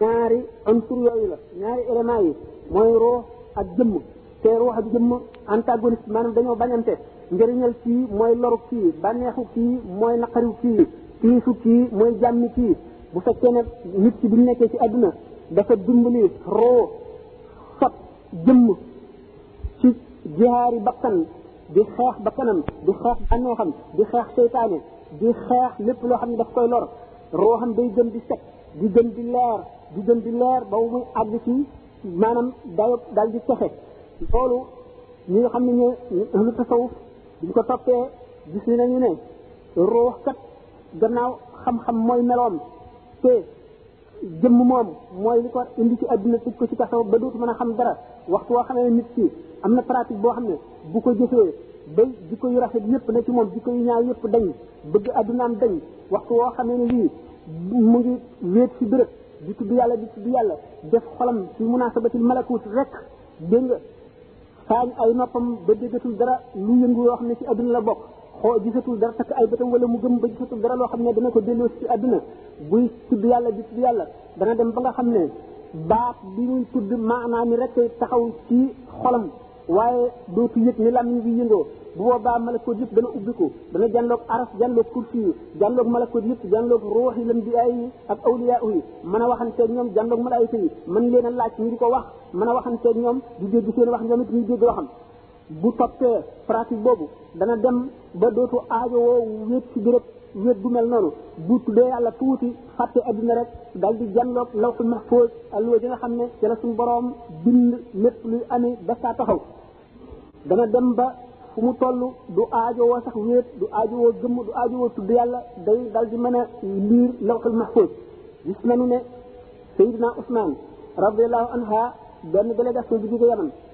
ñaari unsur yooyu la ñaari éléments yi mooy ruux ak jëmm te ruux ak jëmm antagoniste maanaam dañoo bañante njëriñal kii mooy loru kii bànneexu kii mooy naqariw kii tiisu kii mooy jàmmi kii bu fekkee ne nit ki bu ñu nekkee ci àdduna dafa dimbali roo fab jëmm ci jihaari bakkan di xeex bakkanam di xeex bànneexam di xeex seytaane di xeex lépp loo xam ne daf koy lor ruuxam day gën di set di gën di leer di gën di leer ba muy àgg ci maanaam dayo dal di texe loolu ñi nga xam ne ñu ahlu tasawuf buñ ko toppee gis ni nañu ne ruux kat gannaaw xam-xam mooy meloom te jëmm moom mooy li ko indi ci àdduna tëj ko ci kaso ba dootu mën a xam dara waxtu woo xamee nit ki am na pratique boo xam ne bu ko jëfee ba jikko yu rafet yëpp na ci moom jikko yu ñaaw yëpp dañ bëgg addunaam dañ waxtu woo xamee ne lii mu ngi wéet ci bërëb di tudd yàlla di tudd yàlla def xolam ci munaasabatil malakut rek dégg nga faañ ay noppam ba déggatul dara lu yëngu yoo xam ne ci adduna la bokk xoo gisatul dara takk ay bëtam wala mu gëm ba gisatul dara loo xam ne dana ko delloo ci adduna buy tudd yàlla di tudd yàlla dana dem ba nga xam ne baat bi muy tudd maanaam mi rek taxaw ci xolam waaye dootu yëg ni làmmiñ bi yëngoo bu boobaa malakoot yëpp dana ubbiku dana jànloog aras jànloog kursi yi jànloog malakoot yëpp jànloog ruux yi lam bi ay yi ak awliyaa yi mën a waxanteeg ñoom jànloog malaayika yi mën leen a laaj ñu di ko wax mën a waxanteeg ñoom di dégg seen wax ñoom it ñuy dégg waxam bu toppee pratique boobu dana dem ba dootu aajo woo wéet ci béréb wéet bu mel noonu bu tuddee yàlla tuuti fàtte adduna rek dal di janloog lawxul mahfuus alluwa ji nga xam ne ci la suñu boroom bind lépp luy amee ba saa taxaw dana dem ba fu mu toll du aajo woo sax wéet du aajo woo gëmm du aajo woo tudd yàlla day dal di mën a liir lawxul mahfuus gis nañu ne Seydina Ousmane radiallahu anha benn délégation bi jóge Yaman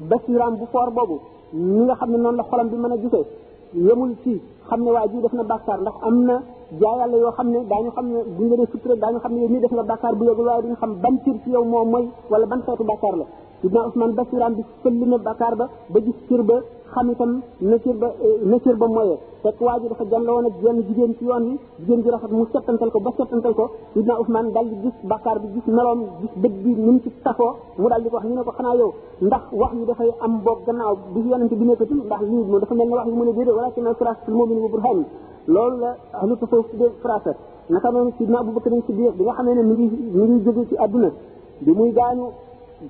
basiraam bu foor boobu ñi nga xam ne noonu la xolam bi mën a gisee yemul ci xam ne waa ji def na bàkkaar ndax am na jaa yàlla yoo xam ne daañu xam ne bu ñu la dee sutura daañu xam ne yow mii def nga bàkkaar bu yëgul waaye duñu xam ban cër ci yow moo mooy wala ban xeetu bàkkaar la sidna Ousmane basiraam bi sëlli na bàkkaar ba ba gis cër ba xam itam na cër ba na cër ba moyee fekk waa ji dafa jànloo woon ak jenn jigéen ci yoon wi jigéen ju rafet mu settantal ko ba settantal ko sidna Ousmane daal di gis bàkkaar bi gis meloom gis dëgg bi ni mu ci tafoo mu daal di ko wax ñu ne ko xanaa yow ndax wax yi dafay am boog gannaaw bi yonente bi nekkatul ndax lii moom dafa mel ne wax yi mu ne déedéet wala ci na firaasaat al mu'min wa burhaan loolu la ahlu tasawuf de firaasaat naka noonu sidna Abubakar Siddiq bi nga xam ne mi ngi mi ngi jóge ci àdduna bi muy gaañu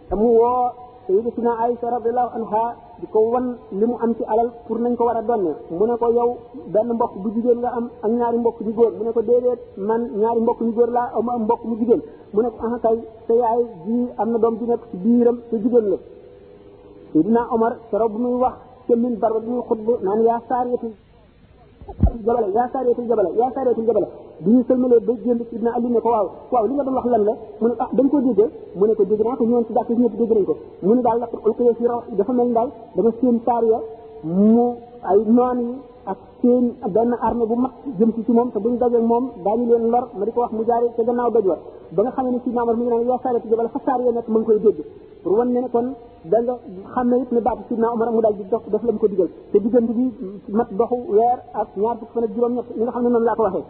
te mu woo sayyidatuna Aïcha radiyallahu anha di ko wan li mu am ci alal pour nañ ko war a donne mu ne ko yow benn mbokk bu jigéen nga am ak ñaari mbokk ñu góor mu ne ko déedéet man ñaari mbokk ñu góor laa am am mbokk mu jigéen mu ne ko ah kay te yaay ji am na doom ji nekk ci biiram te jigéen la Seydina Omar keroog bu muy wax ca min barba bi muy xutba naan yaa saariyatu jabala yaa saariyatul jabala yaa saariyatul jabala bi ñu sëlmalee ba génn sidna Ali ne ko waaw waaw li nga doon wax lan la mu ne ah dañ ko déggee mu ne ko dégg naa ko ñoon ci jàkk ñëpp dégg nañ ko mu ne daal laqad ulqiya fi raw dafa mel ni daal dama seen saariya mu ay noon yi ak seen benn armée bu mag jëm si ci moom te buñ dajeeg moom daañu leen lor ma di ko wax mu jaare ca gannaaw doj wa ba nga xamee ne sidna Omar mi ngi naan yaa saariyatul jabala fa saariya nekk ma ngi koy dégg pour wan ne ne kon da nga xam ne it ne baatu sidna Omar mu daal di dox def la mu ko digal te diggante bi mat doxu weer ak ñaar fukki fan ak juróom-ñett li nga xam ne noonu laa ko waxee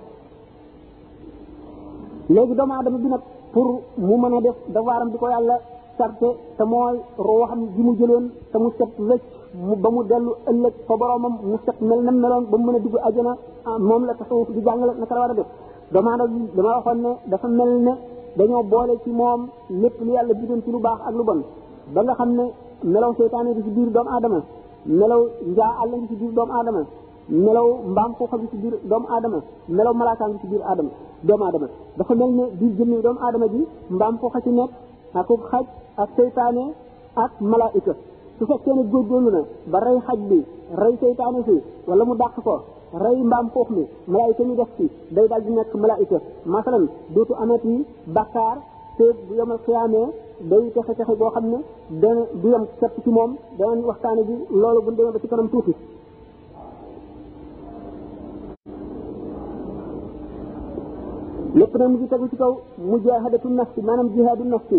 léegi doomu aadama bi nag pour mu mën a def dawaaram di ko yàlla sarte te mooy ruuxam ji mu jëloon te mu set wecc mu ba mu dellu ëllëg fa boromam mu set mel na meloon ba mu mën a dugg ajana moom la tasawuf di jàngale naka la war a def doomu aadama bi dama waxoon ne dafa mel ne dañoo boole ci moom lépp lu yàlla bidoon ci lu baax ak lu bon ba nga xam ne melaw seytaane bi ci biir doomu aadama melaw njaa àll ngi ci biir doomu aadama melaw mbaam xuuxa bi ci biir doomu aadama melaw malaaka ngi ci biir aadama doomu aadama dafa mel ne biir jëmmi doomu aadama ji mbaam xuuxa ci nekk ak xaj ak seytaane ak malaayika su fekkee ne góorgóorlu na ba rey xaj bi rey seytaane si wala mu dàq ko rey mbaam foofu mi malaayika ñu def ci day daal di nekk malaayika masalan dootu amati bakkaar te bu yomal xiyaamee day texe texe boo xam ne dana du yem set ci moom danañ waxtaane bi loolu bu ñu demee ba ci kanam tuuti lépp nag mu ngi tegu ci kaw mujaahadatu nafsi maanaam jihaadu nafsi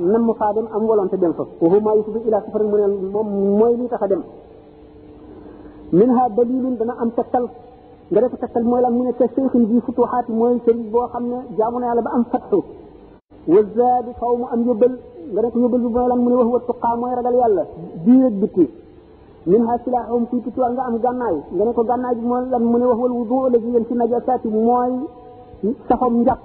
nam mu faa dem am volonté dem fa waxu maa yusufu ila safar mu ne moom mooy li tax a dem min ha dalilun dana am tegtal nga def tegtal mooy lan mu ne te seyxin bi futuxaati mooy sëriñ boo xam ne jaamu na yàlla ba am fatxu wa zaadi faw mu am yóbbal nga def yóbbal bi mooy lan mu ne wax wa tuqaa mooy ragal yàlla biir ak bitti min ha silaaxum kuy tukki nga am gànnaay nga ne ko gànnaay bi mooy lan mu ne wax wal wudu la ji yéen si najasaati mooy saxom njàpp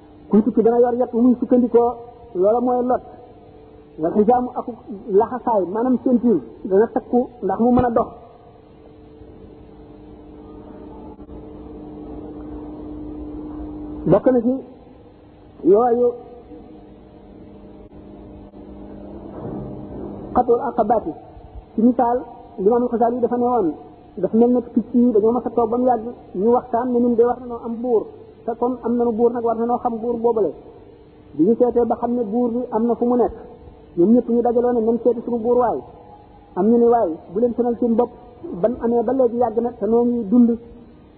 kuy tukki dana yor yet muy sukkandikoo loola mooy lot nga xijaamu ak laxasaay maanaam sentir dana takku ndax mu mën a dox bokk na ci yooyu xatul aqabaati ci misaal limaamul xasaal yi dafa ne woon daf mel ne picc yi dañoo mas a toog ba mu yàgg ñu waxtaan ne ñun de war nañoo am buur te kon am nañu buur nag war nañoo xam buur boobale bi ñu seetee ba xam ne buur bi am na fu mu nekk ñoom ñëpp ñu dajaloo ne nañ seeti suñu buur waay am ñu ne waay bu leen sonal seen bopp ban amee ba léegi yàgg na te noo ngi dund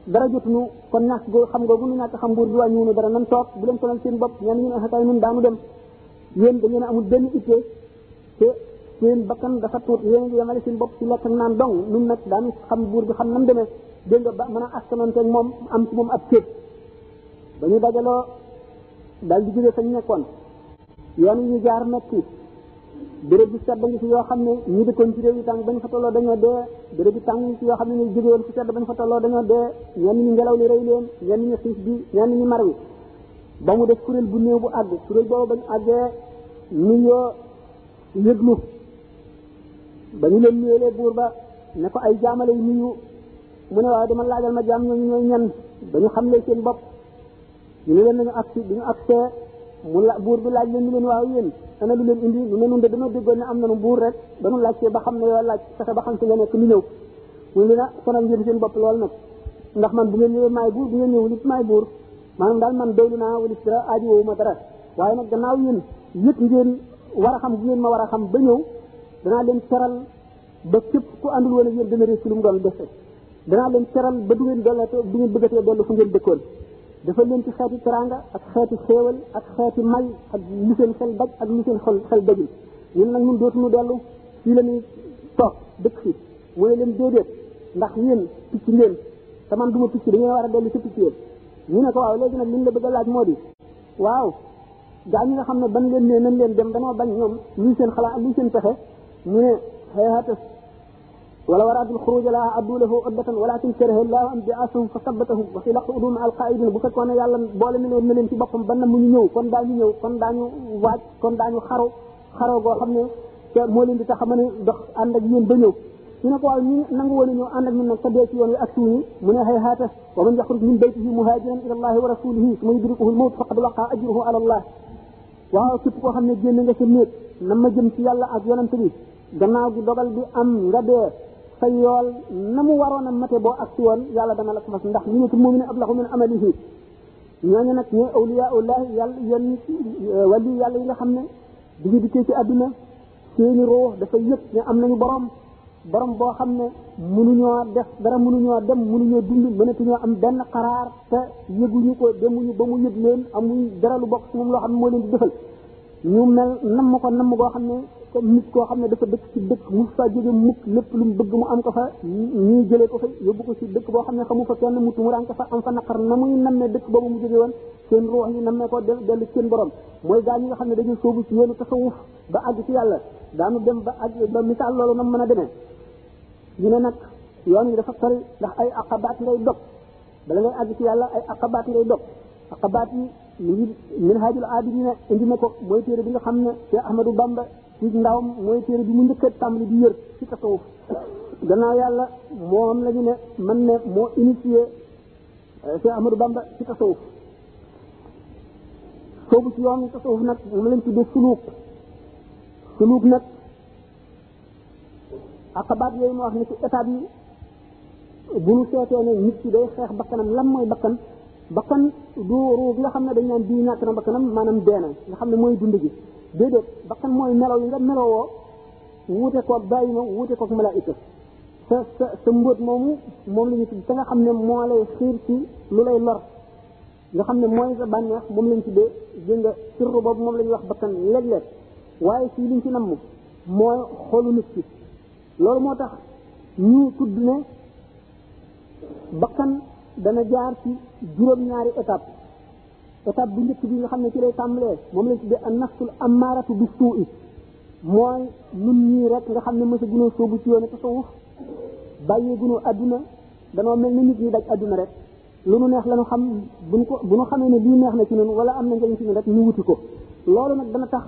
dara jotuñu kon ñàkk goo xam googu ñu ñàkk xam buur bi wàññiwu ne dara nan toog bu leen sonal seen bopp ñenn ñu ne xakaay ñun daanu dem yéen da ngeen a amul benn ittee te seen bakkan dafa tuut yéen ngi yemale seen bopp ci lekk ak naan dong nun nag daan xam buur bi xam nam demee dégg nga ba mën a askanonteeg moom am ci moom ab céet ba ñu dajaloo daal di jóge fañ nekkoon yoon yi ñu jaar metti béréb bi sedd ngi fi yoo xam ne ñu dëkkoon ci réew yi tàng bañ fa tolloo dañoo dee béréb bi tàng ci yoo xam ne ñu jóge woon ci sedd bañ fa tolloo dañoo dee ñenn ñi ngelaw li rey leen ñenn ñi xiif bi ñenn ñi mar wi ba mu def kuréel bu néew bu àgg kuréel boobu bañ àggee nuyoo yëglu ba ñu leen nuyoolee buur ba ne ko ay jaamale yu nuyu mu ne waaw dama laajal ma jaam ñooñu ñooy ñan ba ñu xamlee seen bopp ñu ne leen nañu agsi bi ñu agsee mu la buur bi laaj leen ni leen waaw yéen ana lu leen indi ñu ne nun de dañoo déggoon ne am nanu buur rek ba nu laajtee ba xam ne yoo laaj fexe ba xam si nga nekk lu ñëw mu ne na sonal ngeen seen bopp lool nag ndax man bu ngeen ñëwee maay buur bu ngeen ñëwul it maay buur maanaam daal man doylu naa walis dara aaji woowu ma dara waaye nag gannaaw yéen yëg ngeen war a xam bu ngeen ma war a xam ba ñëw danaa leen teral ba képp ku àndul woon ak yéen dana réccu lu mu doon defe danaa leen teral ba du ngeen dellu du ngeen bëggatee dellu fu ngeen dëkkoon dafa leen ci xeeti teranga ak xeeti xéewal ak xeeti may ak lu seen xel daj ak lu seen xol xel dajul ñun nag ñun dootuñu dellu fii la ñuy toog dëkk fii mu ne leen déedéet ndax yéen picc ngeen te man du ma picc dañoo war a dellu ci picc yéen ñu ne ko waaw léegi nag li ñu la bëgg a laaj moo di waaw gaa ñi nga xam ne ban leen ne nañ leen dem danoo bañ ñoom luy seen xalaat luy seen pexe mu ne xeexata wala waraatul xuruja laa addu lahu uddatan walakin karaha llahu an bi'asahum fa sabbatahum wa qila qudu ma alqaidin bu fekkoon ne yàlla boole na leen na leen ci boppam ban na mu ñu ñëw kon daañu ñëw kon daañu waaj kon daañu xaru xaroo goo xam ne te moo leen di tax a mën a dox ànd ak yéen ba ñëw ñu ne ko waaw ñu nangu woon a ñëw ànd ak ñun nag te dee ci yoon wi ak suñu mu ne xëy xaata wa man yaxruj min baytihi muhajiran ila allahi wa rasulihi suma yudrikuhu lmawt faqad waqa ajruhu ala allah waaw képp koo xam ne génn nga sa néeg na ma jëm ci yàlla ak yonent bi gannaaw gi dogal bi am nga dee sa yool na mu waroon a mate boo ak si woon yàlla dana la ko fas ndax niyatul mumine ablahu min amalihi ñooñu nag ñooy awliyaullahi yàlla yenn wàllu yàlla yi nga xam ne bi ñu dikkee ci àdduna seeni ruux dafa yëg ne am nañu borom borom boo xam ne mënuñoo def dara mënuñoo dem mënuñoo dund mënatuñoo am benn xaraar te yëguñu ko demuñu ba mu yëg leen amuñ dara lu bokk ci moom loo xam ne moo leen di defal ñu mel nam ma ko nam goo xam ne comme nit koo xam ne dafa dëkk ci dëkk mu fa jóge mukk lépp lu mu bëgg mu am ko fa ñuy jëlee ko fa yóbbu ko ci dëkk boo xam ne xamu fa kenn mu tumuraan ko fa am fa naqar na muy nammee dëkk boobu mu jóge woon seen ruux yi nammee ko del dellu seen borom mooy gaa ñi nga xam ne dañuy soobu ci yoonu tasawuf ba àgg ci yàlla daanu dem ba àgg ba misaal loolu nam mën a demee ñu ne nag yoon yi dafa sori ndax ay aqabaat ngay dog bala ngay àgg ci yàlla ay aqabaat ngay dog aqabaat yi mi ngi minhajul abidina indi na ko mooy téere bi nga xam ne Cheikh Ahmadou Bamba ci ndawam mooy téere bi mu njëkk a tàmbali di yër ci tasawuf gannaaw yàlla moom la ñu ne man ne moo initié euh, Cheikh Ahmadou Bamba ci tasawuf soobu ci yoon tasawuf nag moom lañ tuddee suluuk suluuk nag aqabaat yooyu ma wax ne ci étape yi bu ñu seetee ne nit ki day xeex bakkanam lan mooy bakkan bakkan du ruu nga xam ne dañ naan bii ñàkk na bakkanam maanaam dee na nga xam ne mooy dund gi déedéet bakkan mooy melo yi nga melowoo wuute koog bàyyi ma wuute koog malaayika sa sa sa mbóot moomu moom la ñu tudd te nga xam ne moo lay xiir ci lu lay lor nga xam ne mooy sa bànneex moom lañ tuddee dégg nga sirru boobu moom la ñuy wax bakkan léeg-léeg waaye fii liñ ci namm mooy xolu nit ki loolu moo tax ñu tudd ne bakkan dana jaar ci juróom-ñaari étape étape bu njëkk bi nga xam ne ci lay tàmbalee moom lañ tuddee an nafsul ammaaratu bi suu i mooy nun ñii rek nga xam ne mësa gunoo soobu ci yoonu tasawuf bàyyi gunoo adduna danoo mel ni nit ñi daj adduna rek lu nu neex la nu xam bu nu ko bu nu xamee ne lii neex na ci noonu wala am na njëriñ ci noonu rek ñu wuti ko loolu nag dana tax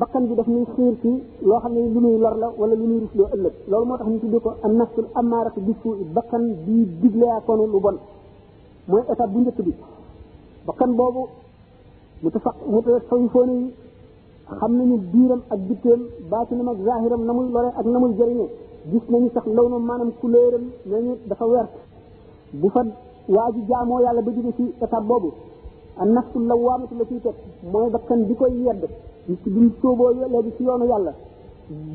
bakkan bi daf ñuy xiir ci loo xam ne lu ñuy lor la wala lu ñuy rusloo ëllëg loolu moo tax ñu tuddee ko an nafsul amaaratu bi suu bakkan bi digleyaa konu lu bon mooy étape bu njëkk bi bakkan boobu mu tafa mu tafa yi xam nañu biiram ak bitteem baatinam ak zahiram na muy lore ak na muy jëriñe gis nañu sax law na maanaam couleuram nañu dafa wert bu fa waa ji jaamoo yàlla ba jóge ci étape boobu an nafsu lawaamatu la ciy teg mooy bakkan bi koy yedd nit ki duñ sóoboo léegi ci yoonu yàlla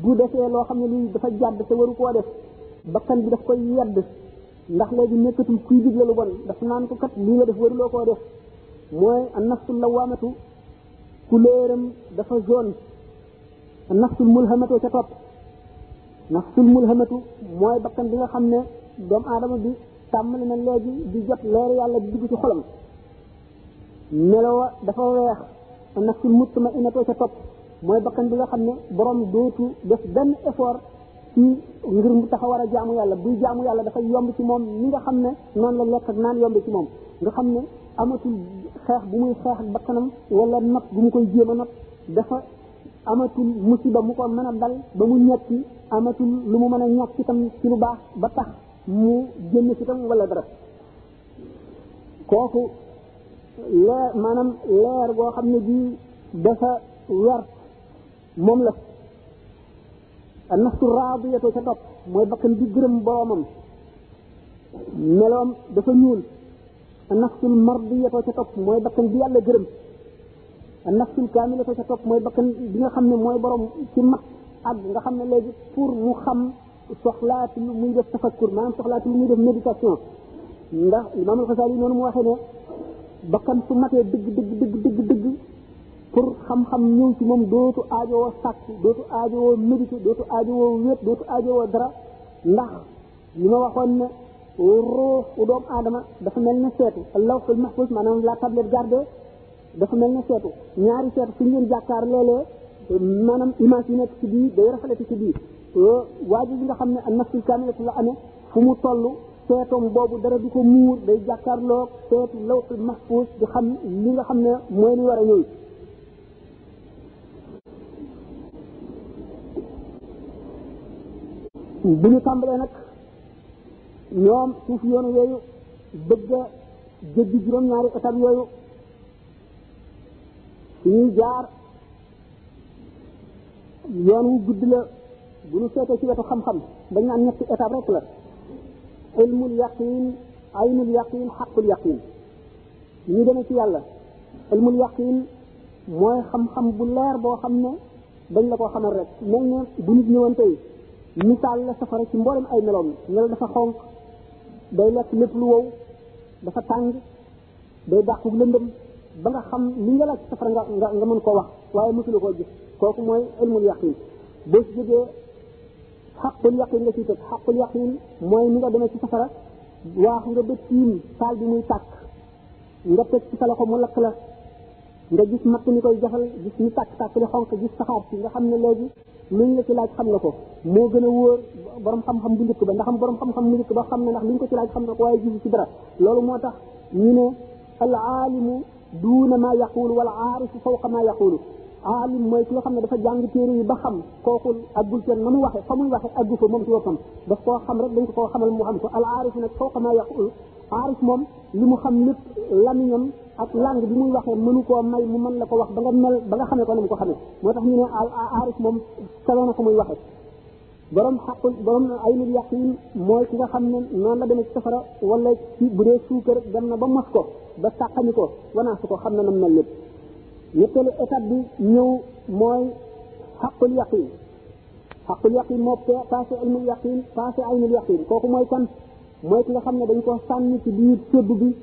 bu defee loo xam ne lii dafa jàdd te waru koo def bakkan bi daf koy yedd ndax léegi nekkatul kuy digle lu bon daf naan ko kat lii nga def waruloo koo def mooy an nafsu lawaamatu couleuram dafa jaune nafsul mulhamatu ca topp nafsul mulhamatu mooy bakkan bi nga xam ne doomu aadama bi tàmmali na léegi di jot leeru yàlla di dugg ci xolam melowa dafa weex nafsul mutma inatoo ca topp mooy bakkan bi nga xam ne borom dootu def benn effort ci ngir mu tax a war a jaamu yàlla buy jaamu yàlla dafay yomb ci moom ni nga xam ne noonu la lekk ak naan yomb ci moom nga xam ne amatul xeex bu muy xeex ak bakkanam wala not bu mu koy jéem a not dafa amatul musiba mu ko mën a dal ba mu ñetti amatul lu mu mën a ñàkk itam ci lu baax ba tax mu génn ci tam wala dara kooku leer maanaam leer goo xam ne bii dafa wert moom la an nafsu raadiyatu ca topp mooy bakkan bi gërëm boroomam meloom dafa ñuul an nafsul mardiyatu ca topp mooy bakkan bi yàlla gërëm an nafsul kaamilatu ca topp mooy bakkan bi nga xam ne mooy borom ci mat ak nga xam ne léegi pour mu xam soxlaat lu muy def tafakkur maanaam soxlaat lu muy def méditation ndax imaam al-Xasaali noonu mu waxee ne bakkan su matee dëgg dëgg dëgg dëgg dëgg pour xam-xam ñëw ci moom dootu aajowoo sàkk dootu aajowoo médité dootu aajowoo wéet dootu aajowoo dara ndax li ma waxoon ne ruux u doomu aadama dafa mel ne seetu lawhul mahfuz maanaam la tablette gardée dafa mel ne seetu ñaari seetu suñ leen jàkkaar léeg-léeg maanaam image yi nekk ci biir day rafetati ci biir waa ji nga xam ne nafsul kaamilatu la amee fu mu toll seetoom boobu dara du ko muur day jàkkaarloog seetu lawxul mahfuus di xam li nga xam ne mooy li war a ñëw bu ñu tàmbalee nag ñoom suuf yoon yooyu bëgg a jéggi juróom-ñaari étape yooyu ñuy jaar yoon wu gudd la bu ñu seetee ci wetu xam-xam dañ naan ñetti étape rek la ilmul yaqin aynul yaqin xaqul yaqin ñu demee ci yàlla ilmul yaqin mooy xam-xam bu leer boo xam ne dañ la ko xamal rek mel ne bu nit ñëwoon tey misaal la safara ci mboolem ay meloom melo dafa xonq day lekk lépp lu wow dafa tàng day dàqu lëndëm ba nga xam li nga laaj safara nga nga nga mën koo wax waaye mësula koo gis kooku mooy ilmul yaqin boo ci jógee xaqul yaqin nga ciy teg xaqul yaqin mooy ni nga demee ci safara waax nga ba tiim taal bi muy tàkk nga teg ci sa loxo mu lakk la nga gis matt ni koy jafal gis ni tàkk tàkk li xonq gis saxaar si nga xam ne léegi luñ la ci laaj xam nga ko moo gën a wóor borom xam-xam bu njëkk ba ndax am borom xam-xam bu njëkk ba xam na ndax luñ ko ci laaj xam na ko waaye gisu ci dara loolu moo tax ñu ne al aalimu duuna ma yaqulu wal aarifu fawqa ma yaqulu aalim mooy ki nga xam ne dafa jàng téere yi ba xam kooku aggul kenn na mu waxe fa muy waxe aggu fa moom ci boppam daf koo xam rek dañ ko koo xamal mu xam ko al aarif nag fawqa ma yaqulu aarif moom li mu xam lépp lamiñam ak langue bi muy waxee mënu koo may mu mën la ko wax ba nga mel ba nga xamee ko na mu ko xamee moo tax ñu ne al aarif moom solo na ko muy waxee borom xaqul borom aynul yaqin mooy ki nga xam ne noonu la demee ci safara wala ci bu dee suukar dem na ba mos ko ba sàqami ko wanaasu ko xam na nam mel lépp ñetteelu étape bi ñëw mooy xaqul yaqin xaqul yaqin moo passé ilmul yaqin passé aynul yaqin kooku mooy kan mooy ki nga xam ne dañ koo sànni ci biir sébb bi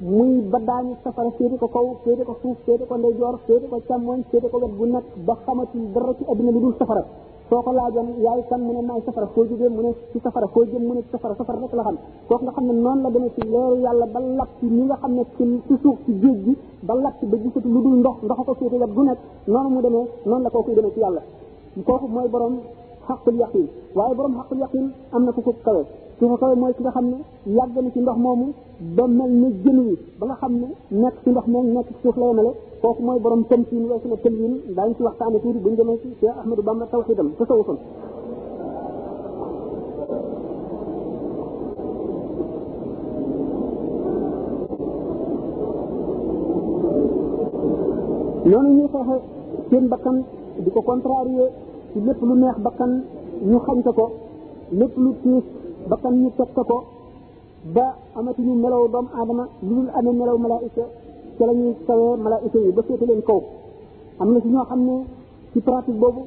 muy ba daañu safara féete ko kaw féete ko suuf féete ko ndeyjoor féete ko càmmoñ féete ko wet bu nekk ba xamatul dara ci adduna lu dul safara soo ko laajoon yaay kan mu ne maay safara foo jógee mu ne ci safara foo jëm mu ne ci safara safara rek la xam kooku nga xam ne noonu la demee ci leeru yàlla ba lap ci ñi nga xam ne ci ci suuf ci géej gi ba lap ci ba gisatu lu dul ndox ndox ko féete wet bu nekk noonu mu demee noonu la kooku demee ci yàlla kooku mooy borom xaqul yaqin waaye borom xaqul yaqin am na ku ko kawe ku ko kawe mooy ki nga xam ne yàgg na ci ndox moomu ba mel ne jën wi ba nga xam ne nekk ci ndox moom nekk ci suuf la yemale kooku mooy borom tamsiin weesu na tëlwiin daañu ci waxtaane tuuti bu ñu demee ci Cheikh Ahmadou Bamba tawxidam tasawufam noonu ñuy xeexe seen bakkan di ko contrarier ci lépp lu neex bakkan ñu xañ ko ko lépp lu tiis bakkan ñu teg ko ko ba amatuñu melaw doomu aadama lu dul amee melaw malaayika ca la ñuy tawee malaayika yi ba féete leen kaw am na si ñoo xam ne ci pratique boobu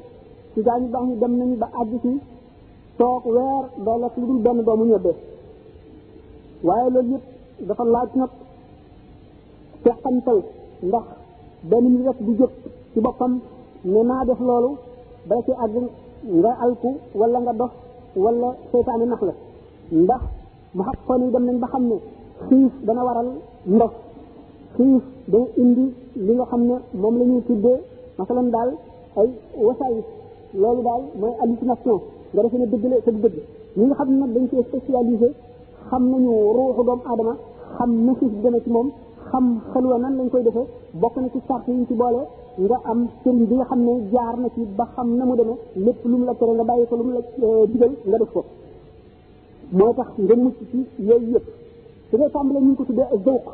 ci daañu baax ñu dem nañu ba àgg ci toog weer doo lekk lu dul benn doomu ñebbe waaye loolu yëpp dafa laaj nag teqantal ndax benn ñu rek du jóg ci boppam ne naa def loolu ba ci àgg nga alku wala nga dox wala seytaane nax la ndax mu xaq xoon yi dem nañ ba xam ne xiif dana waral ndox xiif dana indi li nga xam ne moom la ñuy tuddee masalan daal ay wasaay loolu daal mooy hallucination nga defee ne dëgg la sa dëgg ñi nga xam ne nag dañ cee spécialisé xam nañu ruuxu doomu aadama xam nafis dana ci moom xam xelwa nan lañ koy defee bokk na ci sart yi ci boole nga am sëriñ bi nga xam ne jaar na ci ba xam na mu demee lépp lu mu la tere nga bàyyi ko lu mu la euh, digal nga def ko moo tax nga mucc ci yooyu yëpp su dee tàmbale ñu ngi ko tuddee zawq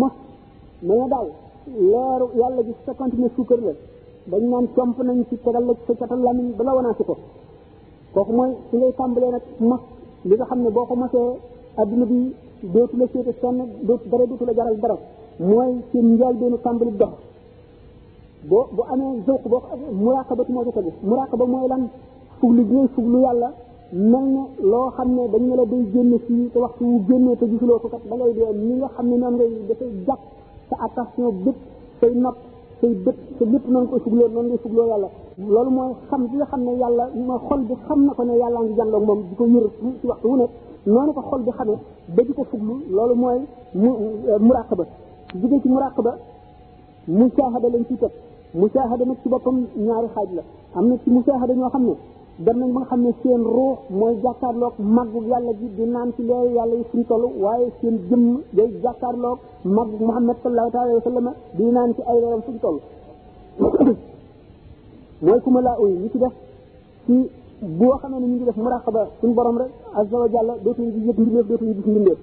mos na nga daal leeru yàlla gi sa continuer suukar la dañ naan comp nañ ci tegal la ci sa catal lamiñ ba la wanaa si ko kooku mooy su ngay tàmbalee nag mos li nga xam ne boo ko mosee adduna bi dootu la féete fenn dootu dara dootu la jaral dara mooy ci njaal beenu tàmbali dox boo bu amee zawq boo muraqabatu moo ca tegu muraqaba mooy lan fuglu bi ngay fuglu yàlla mel ne loo xam ne dañ ne la day génn fii te waxtu wu génnee te gisuloo ko kat da ngay dee ni nga xam ne noonu ngay dafay jàpp sa attention bépp say nopp say bët sa lépp noonu koy fugloo noonu ngay fugloo yàlla loolu mooy xam bi nga xam ne yàlla mooy xol bi xam na ko ne yàllaa ngi jàndoog moom di ko yër ci waxtu wu nekk noonu ko xol bi xamee ba di ko fuglu loolu mooy mu muraqaba jóge ci muraqaba musaahada lañ ci teg musaahada nag ci boppam ñaari xaaj la am na ci musaahada ñoo xam ne dem nañ ba nga xam ne seen ruux mooy jàkkaarloog màggug yàlla ji di naan ci leeru yàlla yi suñ toll waaye seen jëmm day jàkkaarloog màggug Muhammad sallallahu alayhi wa sallam di naan ci ay leeram suñ toll mooy ku ma laa uy li ci def ci boo xamee ne ñu ngi def muraqaba suñ borom rek azza wa jalla dootuñu gis yëpp mbindeef dootuñu gis mbindeef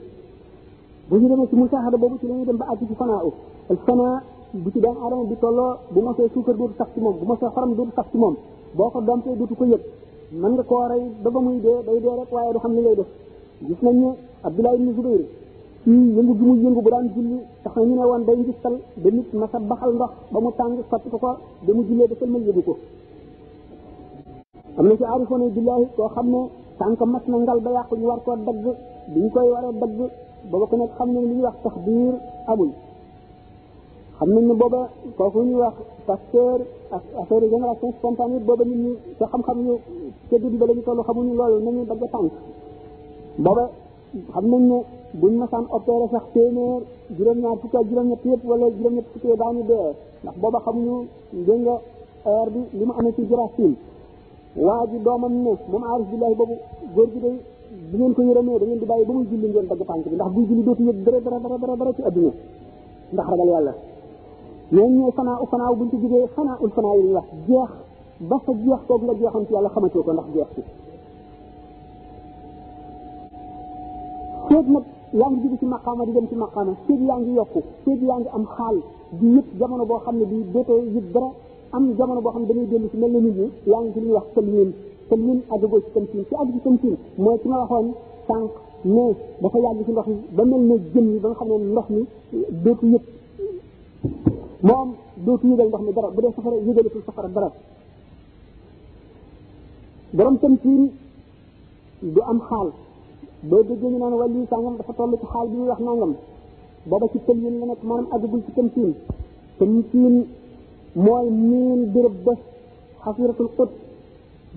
bu ñu demee ci musaahada boobu ci la ñuy dem ba àgg ci fanaa u al fanaa bu ci doomu aadama bi tolloo bu mosee suukar dootu sax ci moom bu mosee xorom dootu sax ci moom boo ko dompee dootu ko yëg mën nga koo rey ba ba muy dee day dee rek waaye du xam ni ngay def gis nañ ne Abdullah ibn Zubayr ci yëngu gi mu yëngu bu daan julli tax na ñu ne woon day ngistal ba nit masa baxal ndox ba mu tàng sotti ko ko ba mu jullee dafa mel yëgu ko am na ci aarifoona billaahi koo xam ne tànk mas na ngal ba yàqu ñu war koo dagg bi ñu koy waree dagg booba ku nekk xam ne li ñuy wax tax biir amul xam nañ ne booba kooku ñuy wax pasteur ak affaire génération spontanée booba nit ñi sa xam-xam yu ca dund ba la ñu toll xamuñu loolu nañu dagg tànk booba xam nañ ne buñ masaan opéré sax téeméer juróom-ñaar fukki ak juróom-ñett yëpp wala juróom-ñett fukki daañu dee ndax booba xamuñu dégg nga or bi li mu amee ci jarasin waa ji doomam ne moom aarif billahi boobu góor gi day bu ngeen ko yërëmee da ngeen di bàyyi ba muy julli ngeen dagg tànk bi ndax buy julli dootu yëg dara dara dara dara dara ci adduna ndax ragal yàlla ñoom ñooy fanaa u fanaaw buñ ci jógee fanaa ul fanaaw yi ñuy wax jeex ba sa jeex toog nga jeexam ci yàlla xamatoo ko ndax jeex ci seet nag yaa ngi jóge ci maqaama di dem ci maqaama seet yaa ngi yokku seet yaa ngi am xaal di yëg jamono boo xam ne bii dootoo yëg dara am jamono boo xam ne dañuy dellu si mel na nit ñi yaa ngi ci li ñuy wax tël yéen tël yéen àggagoo ci tël siin ci àgg ci tël siin mooy ci ma waxoon sànq mais dafa yàgg ci ndox mi ba mel ne jën yi ba nga xam ne ndox mi dootu yëg moom dootu yëgal ndox mi dara bu dee safara yëgalatul safara dara borom tël siin du am xaal boo déggee ñu naan wàllu sàngam dafa toll ci xaal bi ñuy wax nangam booba ci tël yéen la nekk maanaam àggagul ci tam siin tam siin mooy miin béréb ba xasiratul xut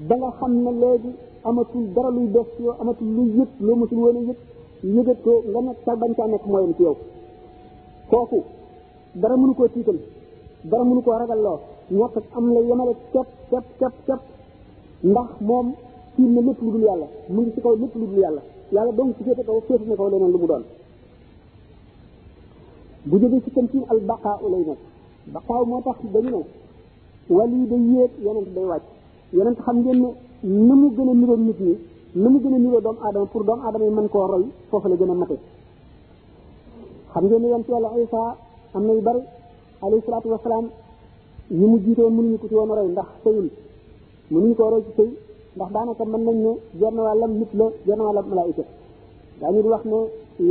ba nga xam ne léegi amatul dara luy des ci yow amatul luy yëg loo matul woon a yëg yëgatoo nga nekk sa bañ caa nekk mooyam ci yow kooku dara mënu koo tiital dara mënu koo ragal loo ñàkk am la yemale képp képp képp képp ndax moom tiim na lépp lu dul yàlla mu ngi ci kaw lépp lu dul yàlla yàlla dong ci féete kaw féete na kaw leneen lu mu doon bu jógee ci tam tiim al baqaa u lay nekk baqaaw moo tax dañu ne wàll yi day yéeg yonent day wàcc yonent xam ngeen ne na mu gën a niroo nit ñi na mu gën a niroo doomu aadama pour doomu aadama yi mën koo roy foofu la gën a mate xam ngeen ne yonent yàlla Isa am na yu bari alayhi salaatu wasalaam ñi mu jiitoon mënuñu ko ci woon a roy ndax sëyul mënuñu koo roy ci sëy ndax daanaka mën nañ ne genn wàllam nit la genn wàllam malaayika daañu di wax ne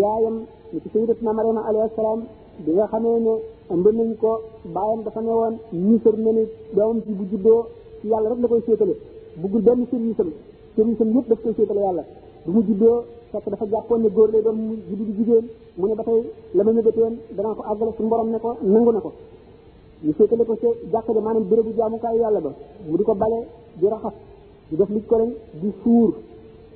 yaayam ni ci sayyidatuna Mariama alayhi salaam bi nga xamee ne ëmb nañ ko baayam dafa ne woon ñiisar na ni doomam ci bu juddoo ci yàlla rek la koy séetale buggul benn service am service am yëpp daf koy séetale yàlla bu mu juddoo fekk dafa jàppoon ne góor lay doon mu juddu di jigéen mu ne ba tey la ma mébétoon danaa ko àggale suñu borom ne ko nangu na ko ñu féetale ko ca jàkka ja maanaam bérébu jaamukaayu yàlla ba mu di ko bale di raxas di def li ko leen di suur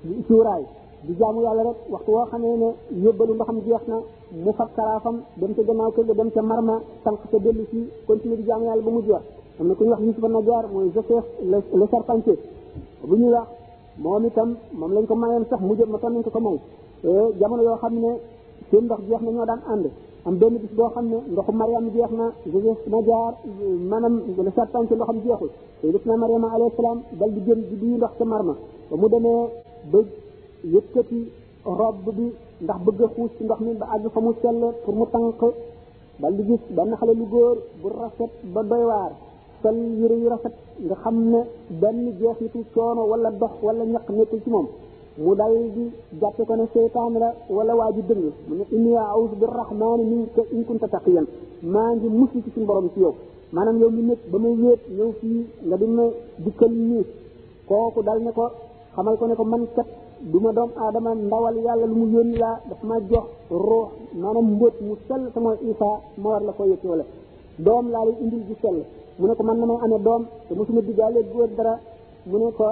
di suuraay di jaamu yàlla rek waxtu woo xamee ne yóbbalu ndoxam jeex na mu fab karaafam dem ca gannaaw kër ga dem ca marma tànk ca dellu si continuer di jaamu yàlla ba mu jeex am na ku ñuy wax Yusufa Najaar mooy Joseph le charpentier bu ñuy wax moom itam moom lañ ko mayoon sax mu jëm ma ton nañ ko ko may eh, jamono yoo xam ne seen ndox jeex na ñoo daan ànd am benn bis boo xam ne ndoxu Mariam jeex na Joseph na jaar maanaam le serpent ci ndoxam jeexul te gis na Mariam alayhi salaam dal di jëm di duy ndox ca marma ba mu demee ba yëkkati robb bi ndax bëgg a xuus ci ndox mi ba àgg fa mu sell pour mu tànq dal di gis benn xale lu góor bu rafet ba doy waar sol yére yu rafet nga xam ne benn jeexitu coono wala dox wala ñaq nekk ci moom mu dal di jàppe ko ne seytaan la wala waa ji dëng mu ne inni a'udhu birrahmani minka in kunta taqiyan maa ngi musi ci suñu borom ci yow maanaam yow mi nekk ba may wéet ñëw fii nga di ma dikkal nii kooku dal ne ko xamal ko ne ko man kat du ma doom aadama ndawal yàlla lu mu yónni laa daf ma jox ruux maanaam mbóot mu sell sama isa ma war la ko yëkkewale doom laa lay indil ji sell mu ne ko man na may amee doom te mosuma diggaale góor dara mu ne ko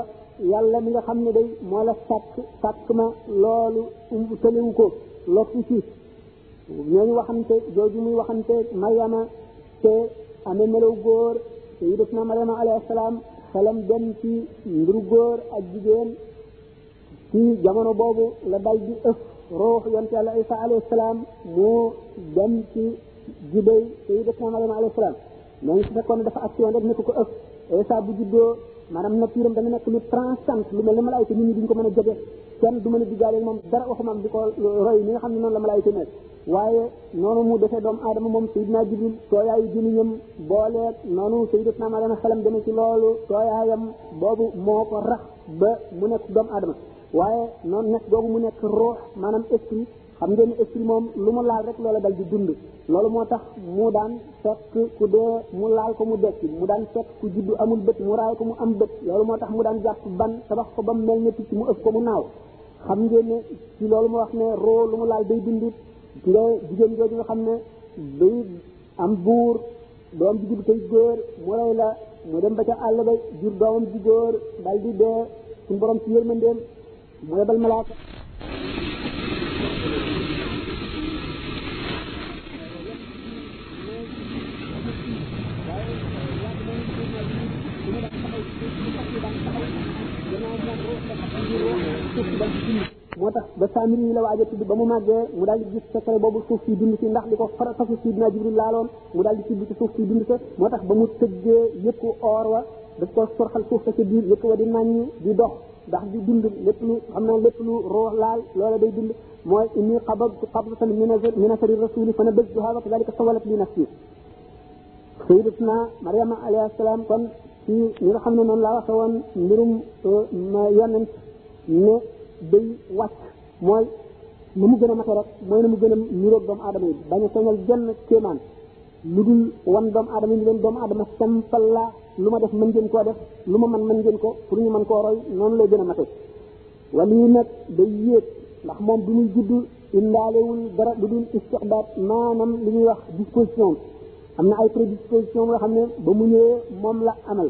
yàlla mi nga xam ne day moo la sàkk sàkk ma loolu umb tëlewu ko lottu ci ñooñu waxante jooju muy waxante Mariama te amee melow góor te yi def na Mariama alayhi salaam xelam dem ci mbiru góor ak jigéen ci jamono boobu la dal di ëf ruux yonent yàlla isa alayhi salaam moo dem ci jibéy sayyidatuna Maryam alayhi salaam mais su fekkoon ne dafa action rek ne ko ko ëf isa bu juddoo maanaam nature am dana nekk lu transcendant lu mel ne malaayika nit ñi duñ ko mën a jege kenn du mën a diggaale moom dara waxuma am di ko roy ni nga xam ne noonu la malaayika nekk waaye noonu mu defee doomu aadama moom sayidina jibril tooyaayu jëmiñam booleeg noonu sayidatna Maryam xelam demee ci loolu tooyaayam boobu moo ko rax ba mu nekk doomu aadama waaye noonu nekk googu mu nekk ruux maanaam esprit xam ngeen ne esprit moom lu mu laal rek loola dal di dund loolu moo tax mu daan fekk ku dee mu laal ko mu dekki mu daan fekk ku juddu amul bët mu raay ko mu am bët loolu moo tax mu daan jàpp ban tabax ko ba mu mel ne picc mu ëf ko mu naaw xam ngeen ne ci loolu moo wax ne roo lu mu laal day dund nga jigéen jooju nga xam ne day am buur doom ji jur tey góor mu rey la mu dem ba ca àll ba jur doomam ji góor dal di dee suñu borom ci yërmandeem mu yebal malaaka moo tax ba saamir yi la waaja tudd ba mu màggee mu daal di gis secret boobu suuf si dund si ndax li ko fara fasu sidina jibril laaloon mu daal di tudd ci suuf si dund sa moo tax ba mu tëggee yëkku or wa daf ko sorxal suuf sa ca biir yëkk wa di nàññ di dox ndax di dund lépp lu xam naa lépp lu ruux laal loola day dund mooy inni qabadtu qabdatan min asari rasuli fa nabadtuha wa kadalika sawalat li nafsi sayyidatuna Mariama alayhi salaam kon ci ñi nga xam ne noonu laa waxe woon mbirum euh, yonent ne day wàcc mooy na mu gën a mate rek mooy na mu gën a niroog doomu aadama yi bañ a feeñal genn kéemaan lu dul wan doomu aadama yi ni leen doomu aadama sampal la lu ma def mën ngeen koo def lu ma mën mën ngeen ko pour ñu mën koo roy noonu lay gën a mate wala yi nag day yéeg ndax moom bi muy judd indaalewul dara lu dul istiqdaat maanaam li ñuy wax disposition am na ay prédisposition yoo xam ne ba mu ñëwee moom la amal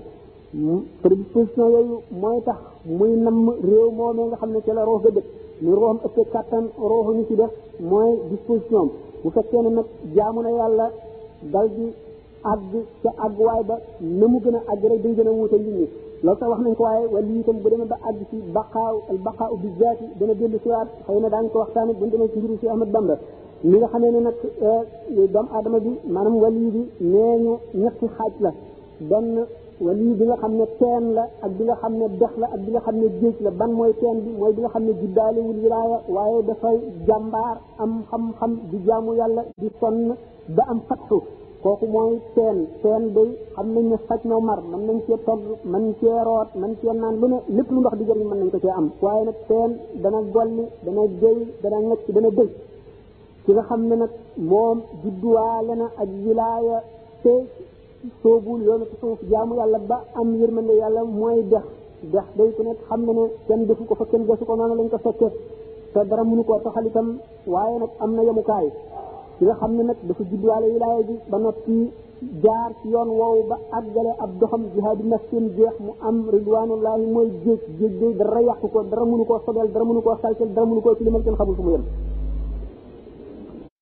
prédisposition yooyu mooy tax muy namm réew moomee nga xam ne ci la roox ga dëkk ni rooxam ëppee kàttan rooxu ñu ci def mooy disposition bu fekkee ne nag jaamu na yàlla dal di àgg ca àgguwaay ba na mu gën a àgg rek day gën a wuute nit ñi loolu tax wax nañ ko waaye wala itam bu demee ba àgg ci baqaaw al baqaaw bi zaati dana dellu si waat xëy na daañu ko waxtaanee bu ñu demee ci mbiru si Ahmad Bamba li nga xamee ne nag eh, doomu aadama bi maanaam wali bi nee ñu ñetti xaaj la benn wali bi nga xam ne teen la ak bi nga xam ne dex la ak bi nga xam ne géej la ban mooy teen bi mooy bi nga xam ne juddaalewul wilaaya waaye dafay jàmbaar am xam-xam di jaamu yàlla di sonn ba am fattu kooku mooy teen teen day xam nañ ne faj na mar mën nañ cee togg mën cee root mën cee naan lu ne lépp lu ndox di jëriñ mën nañ ko cee am waaye nag teen dana golli dana jëy dana ngecc dana dëj ki nga xam ne nag moom judduwaale na ak wilaaya te soobul yoonu tasawuf jaamu yàlla ba am yërmande yàlla mooy dex dex day ku nekk xam na ne kenn defu ko fa kenn desu ko noonu lañ ko fekke te dara mënu koo taxal itam waaye nag am na yemukaay ki nga xam ne nag dafa judduwaale wilaaya bi ba noppi jaar ci yoon woowu ba àggale ab doxam jihaadu nafsin jeex mu am ridwanullahi mooy géej géej day dara yàqu ko dara mënu koo sobeel dara mënu koo saltel dara mënu koo tilimal kenn xamul fu mu yem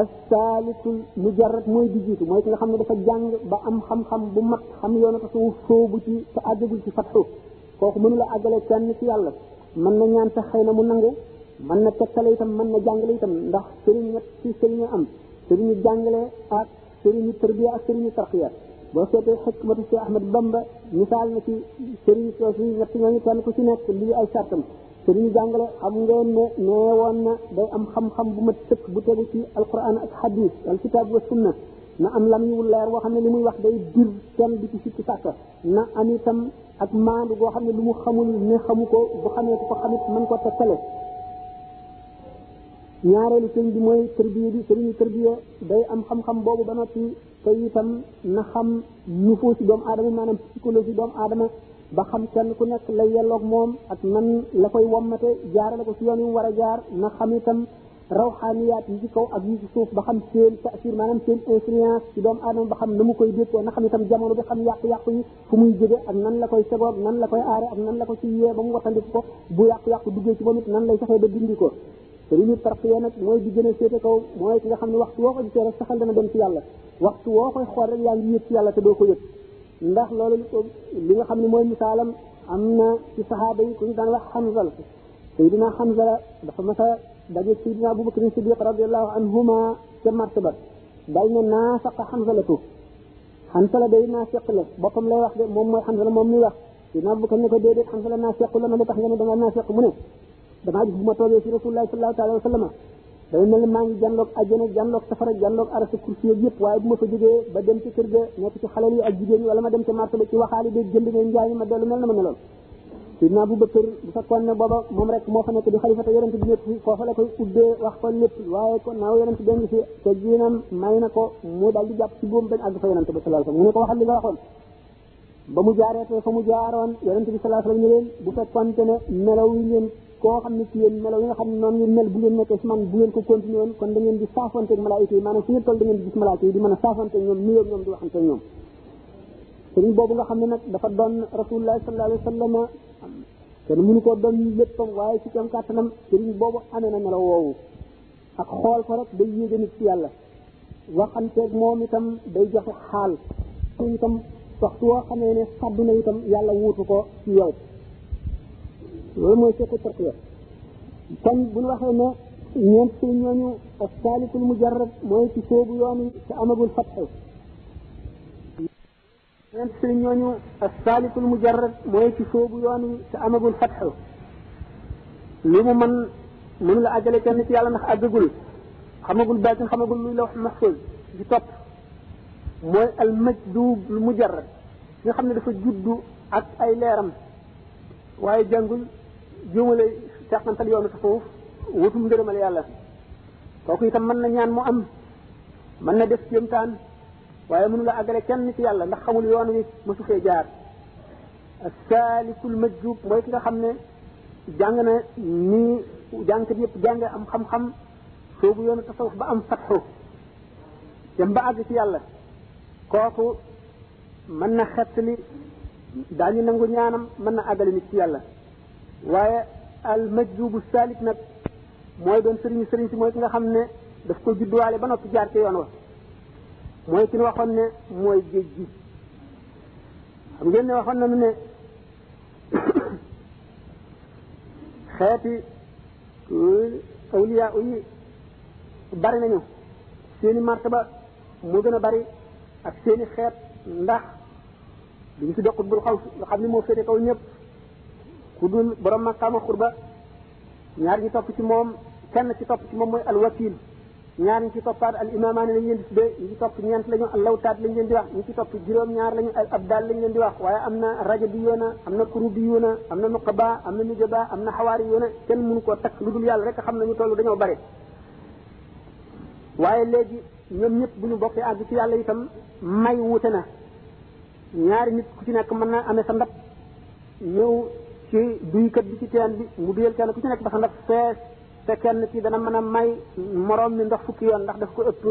asaalisul mujarrad mooy di jiitu mooy ki nga xam ne dafa jàng ba am xam-xam bu mat xam yoonu tasawuf soobu ci te àggagul ci fatxu kooku mënu la àggale kenn ci yàlla mën na ñaan sax xëy na mu nangu mën na tekkale itam mën na jàngale itam ndax sëriñ ñett ci sëriñ am sëriñu jàngale ak sëriñu tërbiya ak sëriñu tarqiya boo seetee xikmatu Cheikh Ahmad Bamba misaal na ci sëriñ soosu ñett ñooñu kenn ku ci nekk lii ay sàttam sëriñ jàngale xam ngeen ne nee woon na day am xam-xam bu mat sëkk bu tegu ci alquran ak hadis al kitab wa sunna na am lam yu leer boo xam ne li muy wax day bir kenn di ci sikki sàkka na am itam ak maandu boo xam ne lu mu xamul ne xamu ko bu xamee ko xamit mën ko tekkale ñaareelu sëñ bi mooy tërbiye bi sëriñu tërbiye day am xam-xam boobu ba noppi te itam na xam nufoo si doomu aadama maanaam psychologie doomu aadama ba xam kenn ku nekk lay yelloog moom ak nan la koy wommate jaarale ko si yoon yu war a jaar na xam itam rawxaaniyaat yi ci kaw ak yi ci suuf ba xam seen taasir maanaam seen influence ci doomu aadama ba xam na mu koy dékkoo na xam itam jamono bi xam yàqu-yàqu yi fu muy jóge ak nan la koy segoog nan la koy aare ak nan la ko ci yee ba mu wattandiku ko bu yàqu-yàqu duggee ci moom it nan lay fexee ba dindi ko sëriñu tarqiya nag mooy di gën a féete kaw mooy ki nga xam ne waxtu woo ko gisee rek saxal dana dem ci yàlla waxtu woo koy xool rek yaa ngi yëg ci yàlla te doo ko yëg ndax loolu li nga xam ne mooy misaalam am na ci saxaaba yi ku ñu daan wax Hamza la Seydina Hamza la dafa mas a daje Seydina Abubakar Siddiq radiallahu anhuma ca marché ba dal ne naafaqa Hamza la tuuf Hamza la day naafeq la boppam lay wax de moom mooy Hamza la moom muy wax Seydina Abubakar ne ko déedéet Hamza la naafeq la ma li tax nga ne da nga naafeq mu ne damaa gis bu ma toogee ci rasulullah sallallahu alayhi wa sallam dama mel ne maa ngi janloog ajjana janloog safara janloog arasa kursi yeeg yëpp waaye bu ma fa jógee ba dem ci kër ga nekk ci xaleel yi ak jigéen ñi wala ma dem ci marché ba ci waxaali bi jënd ne njaay mi ma dellu mel na ma meloon sidna Abu Bakar bu fekkoon ne booba moom rek moo fa nekk di xalifa te yonent bi nekk fi foofa la koy ubbee wax ko lépp waaye kon naaw yonent bi ngi fi te jiinam may na ko mu daal di jàpp ci boobu bañ àgg fa yonent ba sallallahu alayhi wasallam mu ne ko waxal li nga waxoon ba mu jaareetee fa mu jaaroon yonente bi sallallahu alayhi wa sallam ne leen bu fekkonte ne melaw yi ngeen koo xam ne ci yéen melaw yi nga xam ne noonu ngeen mel bu ngeen nekkee si man bu ngeen ko continué woon kon da ngeen di saafante ak malaayika yi maanaam fu ngeen toll da ngeen di gis malaayika yi di mën a saafante ak ñoom nuyoo ñoom di waxante ak ñoom sëriñ boobu nga xam ne nag dafa doon rasulullah sallallahu alayhi wa sallam kenn mënu koo doon léppam waaye ci kam kàttanam sëriñ boobu amee na melaw woowu ak xool ko rek day yéege nit ci yàlla waxanteeg moom itam day joxe xaal suñ itam waxtu woo xamee ne fàddu na itam yàlla wuutu ko ci yow loolu mooy seeku tarqiya kon bu ñu waxee ne ñeent ci ñooñu ak saalikul mujarrad mooy ci soobu yoon yi te amagul fatxu ñeent sëriñ ñooñu ak saalikul mujarrad mooy ci soobu yoon wi te amagul fatxu li mu mën mënu la àggale kenn ci yàlla ndax àggagul xamagul baatin xamagul luy lawx maxfuus di topp mooy al majduub lu mujarrad nga xam ne dafa juddu ak ay leeram waaye jàngul juumale teqantal yoonu tasawuf wutum ngërëmal yàlla kooku itam mën na ñaan mu am mën na def jëmtaan waaye mënu la àggale kenn ci yàlla ndax xamul yoon wi mësu fee jaar saalikul majjub mooy ki nga xam ne jàng na nii jàngkat yëpp jànge am xam-xam soobu yoonu tasawuf ba am fatxu dem ba àgg ci yàlla kooku mën na xettali daañu nangu ñaanam mën na àggale nit ci yàlla waaye al majjubu saalik nag mooy doon sëriñ sëriñ si mooy ki nga xam ne daf ko judduwaale ba noppi jaar ci yoon wa mooy ki ñu waxoon ne mooy géej gi xam ngeen ne waxoon nañu ne xeeti awliya yi bari nañu seeni martaba moo gën a bari ak seeni xeet ndax duñ si doqut bul xaw nga xam ne moo féete kaw ñëpp ku dul borom maqaama xurba ñaar ñi topp ci moom kenn ci topp ci moom mooy alwakil ñaar ñi ci toppaat al imamaani lañ leen di tuddee ñi ci topp ñeent lañu al lawtaat lañ leen di wax ñi ci topp juróom-ñaar lañu al abdal lañ leen di wax waaye am na rajo bi yoona am na kuru bi yoona am na nuqaba am na nujaba am na xawaari yoona kenn mënu koo takk lu dul yàlla rek xam nañu toll dañoo bare waaye léegi ñoom ñëpp bu ñu bokkee àgg ci yàlla itam may wuute na ñaari nit ku ci nekk mën naa amee sa ndab ñëw ci duykat bi ci teen bi mu duyal kenn ku ci nekk ba sa ndab fees te kenn ci dana mën a may moroom mi ndox fukki yoon ndax daf ko ëpp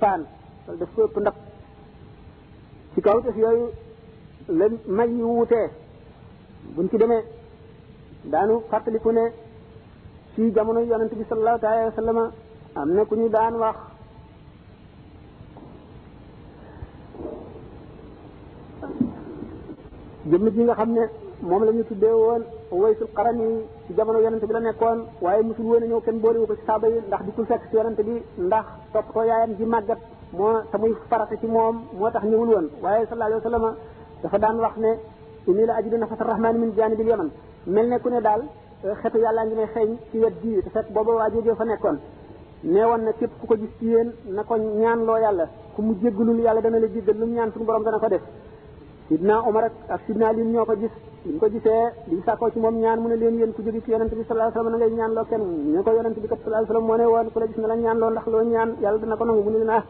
paan wala daf ko ëpp ndab ci kaw def yooyu la may yi wuutee buñ ci demee daanu fàttaliku ne ci jamono yonent bi sallallahu alayhi wa sallam am na ku ñu daan wax jëmm ji nga xam ne moom la ñu tuddee woon waysul xaran yi ci jamono yonente bi la nekkoon waaye musul woon a ñëw kenn boolewu ko ci saaba yi ndax di ko fekk ci yonente bi ndax toppatoo yaayam ji màggat moo te muy farata ci moom moo tax ñëwul woon waaye sallallahu alayhi wa sallam dafa daan wax ne inni la ajidu nafas rahman min janibil yaman mel ne ku ne daal xetu yàllaa ngi may xeeñ ci wet bii te fekk booba waa joojoo fa nekkoon neewoon na képp ku ko gis ci yéen na ko ñaan loo yàlla ku mu jéggalul yàlla dana la jéggal lu mu ñaan suñu borom dana ko def sidna omar ak ak sidna ali ñoo ko gis liñ ko gisee liñ sàkkoo ci moom ñaan mu ne leen yéen ku jóge ci yonent bi sallallahu alayhi wasallam na ngay ñaan loo kenn ñu ko yonent bi kat sallallahu alayhi wasallam moo ne woon ku la gis na la ñaan loo ndax loo ñaan yàlla dana ko nangu mu ne leen ah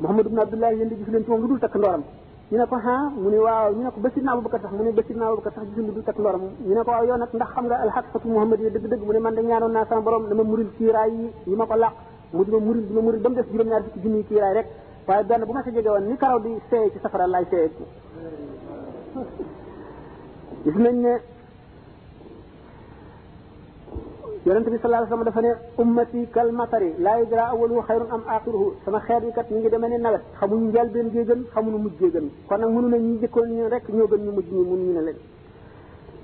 muhammad ibn abdullah yéen di gis leen ci moom lu dul takk ndooram ñu ne ko ah mu ne waaw ñu ne ko ba sidna Abubakar sax mu ne ba sidna Abubakar sax gisul du teg loram ñu ne ko waaw yow nag ndax xam nga alxaqatu Muhammad yi dëgg-dëgg mu ne man de ñaanoon naa sama borom dama muril kiiraay yi yi ma ko làq mu di ma muril di ma muril ba mu des juróom-ñaar fukki junniy kiiraay rek waaye benn bu ma sa jege woon ni karaw di seey ci safara laay seey gis nañ ne yonent bi sallallahu alayhi wasallam dafa ne ummati kal matari laa yudra awaluhu xayrun am axiruhu sama xeet yi kat ñu ngi demee ne nawet xamuñu njëlbeen gee gën xamuñu mujj gee gën kon nag mënu na ñu jëkkoon ñu rek ñoo gën ñu mujj ñi mënu ñu ne leen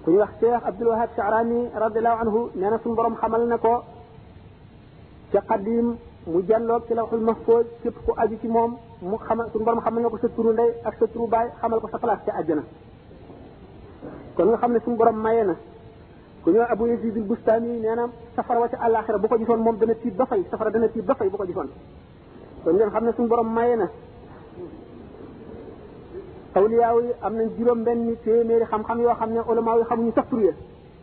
ku ñu wax Cheikh Abdul Wahab Sha'rani radiyallahu anhu nee na suñu borom xamal na ko ca qadim mu jàlloog ci lawxul mahfuz képp ku aju ci moom mu xamal suñu borom xamal na ko sa turu ndey ak sa turu baay xamal ko sa place ca àjjana kon nga xam ne suñu borom maye na ku ñëw Abu Yazid al Bustami yi nee na safara wa ca àllaaxira bu ko gisoon moom dana tiit ba fay safara dana tiit ba fay bu ko gisoon kon ngeen xam ne suñu borom maye na awliyaaw yi am nañ juróom benn téeméeri xam-xam yoo xam ne ulama yi xamuñu sax tur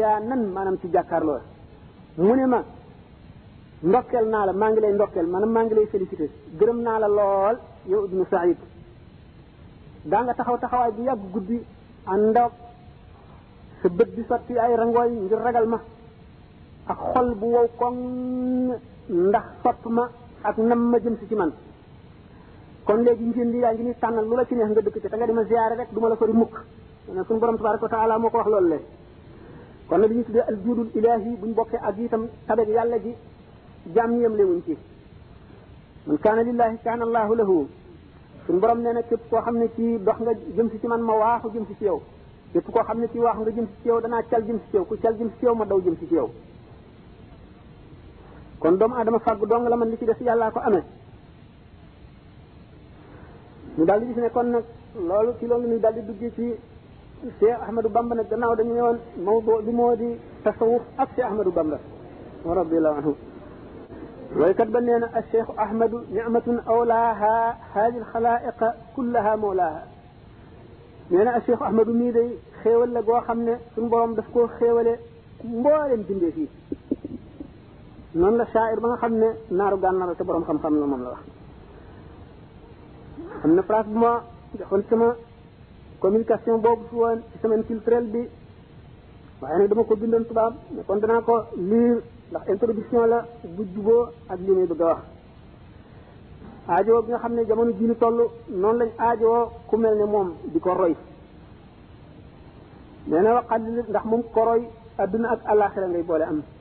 yaa nan maanaam ci jàkkaarloo mu ne ma ndokkeel naa la maa ngi lay ndokkeel maanaam maa ngi lay félicité gërëm naa la lool yow ibnu saïd daa nga taxaw taxawaay bu yàgg guddi àndoog sa bët bi sotti ay rangooy ngir ragal ma ak xol bu wow koŋ ndax sopp ma ak nam ma jëm si ci man kon léegi njënd yaa ngi ni tànnal lu la ci neex nga dëkk ci te nga di ma ziyaare rek du ma la sori mukk ne suñu borom tabaraka wa taala moo ko wax loolu le kon nag li ñu tuddee al juudul ilaahi buñ bokkee ak itam tabeg yàlla ji jaam ñi yem léewuñ ci man kaana lillahi kaana allahu lahu suñu borom nee na képp koo xam ne ci dox nga jëm si ci man ma waaxu jëm si ci yow képp koo xam ne ci waaxu nga jëm si ci yow danaa cal jëm si ci yow ku cal jëm si ci yow ma daw jëm si ci yow kon doomu aadama fàgg dong la man li ci def yàllaa ko amee ñu daal di gis ne kon nag loolu ci loolu ñu daal di duggee ci Cheikh Ahmadou Bamba nag gannaaw dañu ne woon mawdu bi moo di tasawuf ak Cheikh Ahmadou Bamba wa radiyallahu anhu waykat ba nee na al cheikhu ahmadu nicmatun awlaaha haadi alxalaa'iqa kullaha mawlaaha nee na al cheikhu ahmadu mii day xéewal la goo xam ne suñu borom daf koo xéewale mboolem bindee fii noonu la shaayir ba nga xam ne naaru gànnaar te borom xam-xam la moom la wax am na place bu ma joxoon sama communication boobu fi woon ci semaine culturelle bi waaye nag dama ko bindoon tubaab mais kon danaa ko lire ndax introduction la bu juboo ak li may bëgg a wax aajowoo bi nga xam ne jamono ji ñu toll noonu lañ aajowoo ku mel ne moom di ko roy nee na waxal ndax moom ko roy adduna ak àllaaxira ngay boole am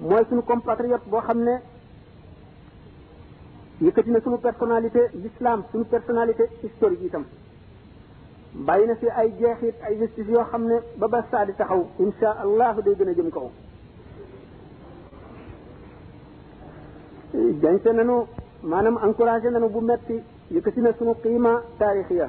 mooy suñu compatriote boo xam ne yëkkati na suñu personnalité l'islam suñu personnalité historique itam bàyyi na fi ay jeexit ay justice yoo xam ne ba ba saa di taxaw insha allahu day gën a jëm kaw jañte nanu maanaam encouragé nanu bu metti yëkkati na sunu qiima taarixiya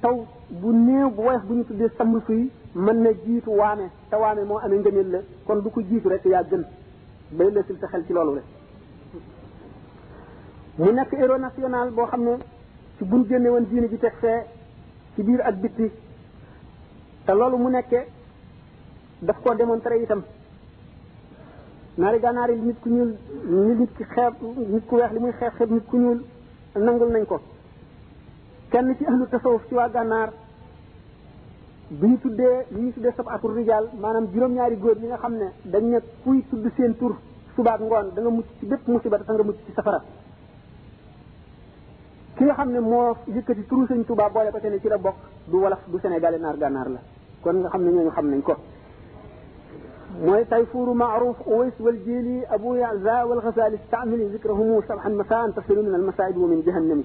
taw bu néew bu woyof bu ñu tuddee samb suy mën na jiitu waame te waame moo amee ngëneel la kon du ko jiitu rek yaa gën bay la sil sa xel ci loolu rek mu nekk héros national boo xam ne ci buñ génne woon diine ji teg fee ci biir ak bitti te loolu mu nekkee daf koo démontré itam naari gànnaar yi nit ku ñuul nit ki xeeb nit ku weex li muy xeeb xeeb nit ku ñuul nangul nañ ko kenn ci ahlu tasawuf ci waa gànnaar bi ñu tuddee bi ñu tuddee sab'atu rijaal maanaam juróom-ñaari góor yi nga xam ne dañ ne kuy tudd seen tur subaak ngoon da nga mucc ci bépp musiba te nga mucc ci safara ki nga xam ne moo yëkkati turu sëñ Touba boole ko te ne ci la bokk du wolof du sénégalais naar gànnaar la kon nga xam ne ñooñu xam nañ ko mooy tayfuuru maaruf uways wal jili abu yaza wal xasaali staamili zikrahum sabhan masaan tasiru min al masaid wa min jahannami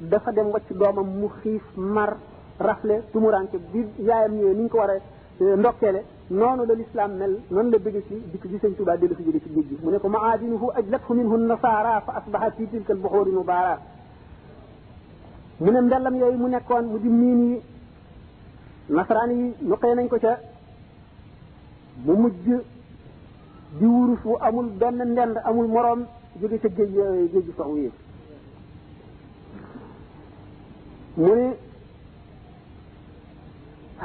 dafa dem wacc doomam mu xiif mar rafle tumuranke bi yaayam ñëwee ni ñu ko war a eh, ndokkeele noonu la lislaam mel noonu la bëgg si dikk ji sëñ Tuubaa dellu si jóge ci géej gi mu ne ko maadinuhu ajlathu minhu nasaara fa asbaha fi tilka albuxuuri mubaara mu ne mbellam yooyu mu nekkoon mu di miin yi nasaraan yi nuqee nañ ko ca mu mujj di wurus wu amul benn ndend amul moroom jóge ca géej yooyu géej sow yi mu ne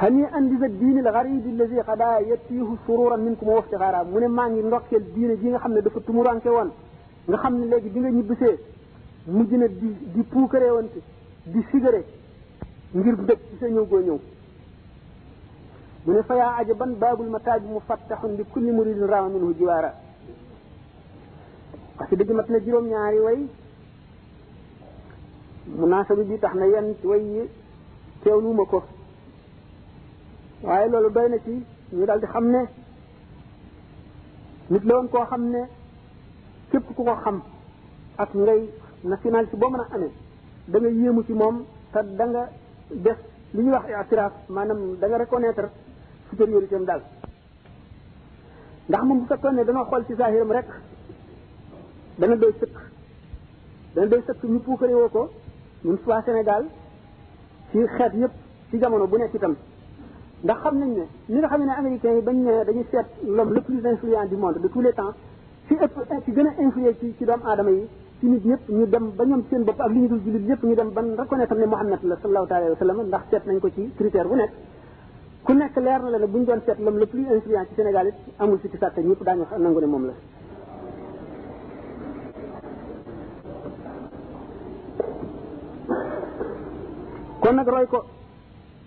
xanii andi sa diinil xaribi lazi xadaa yettiihu sururan minkum wa iftixaara mu ne maa ngi ndokkeel diine ji nga xam ne dafa tumuranke woon nga xam ne léegi bi nga ñibbisee mujj na di di puukaree woon di sigare ngir bëgg ci sa ñëw goo ñëw mu ne fa yaa ajaban baabul mataaj mu fattaxun li kulli muridin raama minhu jiwaara parce que dëgg mat na juróom-ñaari way munaasabi bi tax na yenn way yi teewluuma ko waaye loolu doy na ci ñu daal di xam ne nit la woon koo xam ne képp ku ko xam ak ngay national si boo mën a amee da nga yéemu ci moom te da nga def li ñuy wax itiraaf maanaam da nga reconnaître supériorité am daal ndax moom bu fekkoon ne dana xool ci saahiram rek dana doy sëkk dana doy sëkk ñu puukare woo ko ñun waa Sénégal ci xeet yëpp ci jamono bu nekk itam ndax xam nañ ne ni nga xam ne américains yi bañ ne dañuy seet l'homme le plus influent du monde de tous les temps ci ëpp ci gën a influé ci ci doomu aadama yi ci nit ñëpp ñu dem ba ñoom seen bopp ak li ñu dul jullit ñëpp ñu dem ban reconnaître ne Muhammad la sallallahu alayhi wa sallam ndax seet nañ ko ci critère bu nekk ku nekk leer na la ne bu ñu doon seet l'homme le plus influent ci Sénégal it amul si ci sàtte ñëpp daañu nangu ne moom la kon nag roy ko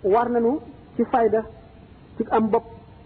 war nañu ci fayda ci am bopp